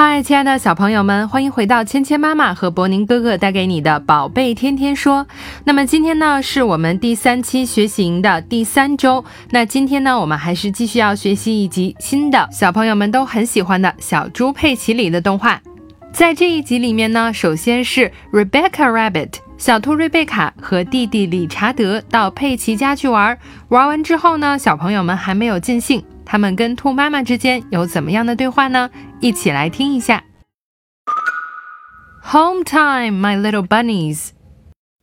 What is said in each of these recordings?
嗨，亲爱的小朋友们，欢迎回到芊芊妈妈和博宁哥哥带给你的宝贝天天说。那么今天呢，是我们第三期学习营的第三周。那今天呢，我们还是继续要学习一集新的小朋友们都很喜欢的小猪佩奇里的动画。在这一集里面呢，首先是 Rebecca Rabbit 小兔瑞贝卡和弟弟理查德到佩奇家去玩。玩完之后呢，小朋友们还没有尽兴。他们跟兔妈妈之间有怎么样的对话呢？一起来听一下。Home time, my little bunnies.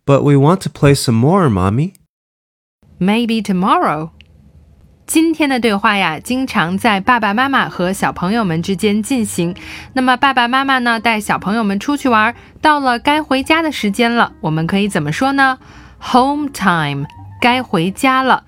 But we want to play some more, Mommy. Maybe tomorrow. 今天的对话呀，经常在爸爸妈妈和小朋友们之间进行。那么爸爸妈妈呢，带小朋友们出去玩，到了该回家的时间了，我们可以怎么说呢？Home time，该回家了。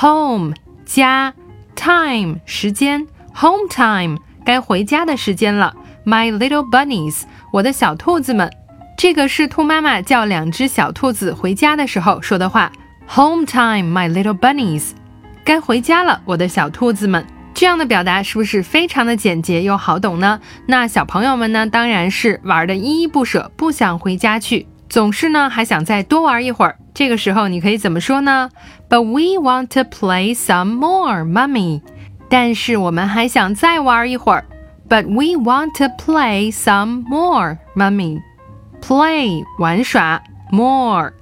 Home，家。 Time 时间，Home time 该回家的时间了。My little bunnies，我的小兔子们，这个是兔妈妈叫两只小兔子回家的时候说的话。Home time, my little bunnies，该回家了，我的小兔子们。这样的表达是不是非常的简洁又好懂呢？那小朋友们呢，当然是玩的依依不舍，不想回家去，总是呢还想再多玩一会儿。这个时候你可以怎么说呢？But we want to play some more, mummy。但是我们还想再玩一会儿。But we want to play some more, mummy。Play 玩耍，more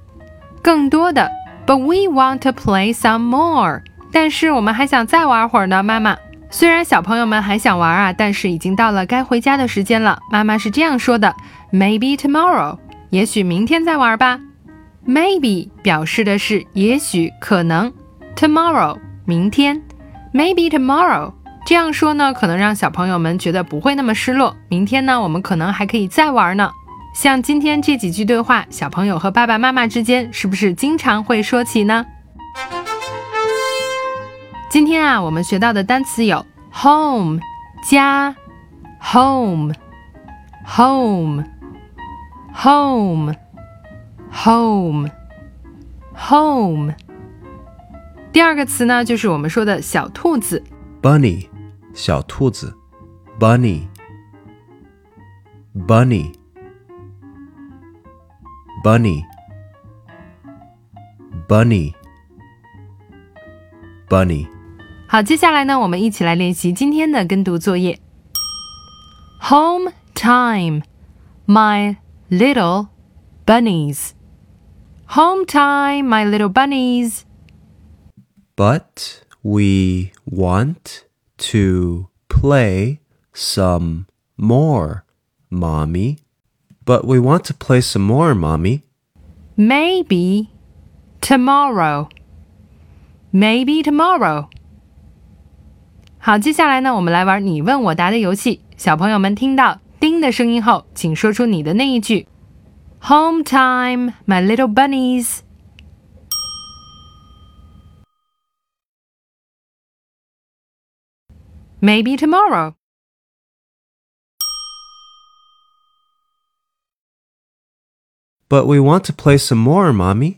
更多的。But we want to play some more。但是我们还想再玩会儿呢，妈妈。虽然小朋友们还想玩啊，但是已经到了该回家的时间了。妈妈是这样说的：Maybe tomorrow，也许明天再玩吧。Maybe 表示的是也许、可能。Tomorrow 明天，Maybe tomorrow 这样说呢，可能让小朋友们觉得不会那么失落。明天呢，我们可能还可以再玩呢。像今天这几句对话，小朋友和爸爸妈妈之间是不是经常会说起呢？今天啊，我们学到的单词有 home 家，home，home，home。home home。第二个词呢，就是我们说的小兔子，bunny，小兔子，bunny bunny bunny bunny bunny。好，接下来呢，我们一起来练习今天的跟读作业。Home time, my little bunnies. Home time, my little bunnies. But we want to play some more, Mommy. But we want to play some more, Mommy. Maybe tomorrow. Maybe tomorrow. 好，接下来呢，我们来玩你问我答的游戏。小朋友们听到“ 叮”的声音后，请说出你的那一句。Home time, my little bunnies. Maybe tomorrow. But we want to play some more, Mommy.